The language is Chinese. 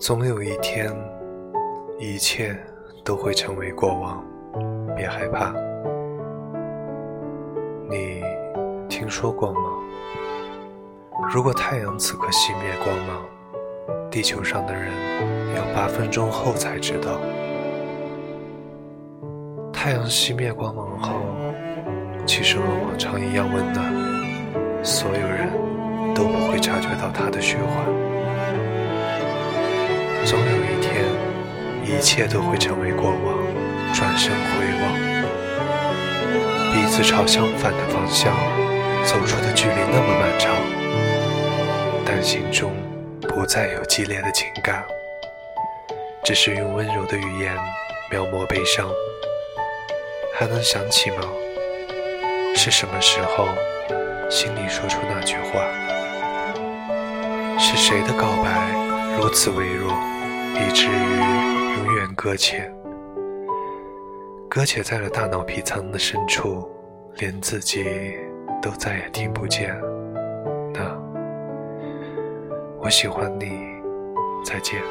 总有一天，一切都会成为过往，别害怕。你听说过吗？如果太阳此刻熄灭光芒，地球上的人要八分钟后才知道。太阳熄灭光芒后，其实和往常一样温暖，所有人都不会察觉到它的虚幻。总有一天，一切都会成为过往。转身回望，彼此朝相反的方向走出的距离那么漫长，但心中不再有激烈的情感，只是用温柔的语言描摹悲伤。还能想起吗？是什么时候，心里说出那句话？是谁的告白如此微弱？以至于永远搁浅，搁浅在了大脑皮层的深处，连自己都再也听不见。那我喜欢你，再见。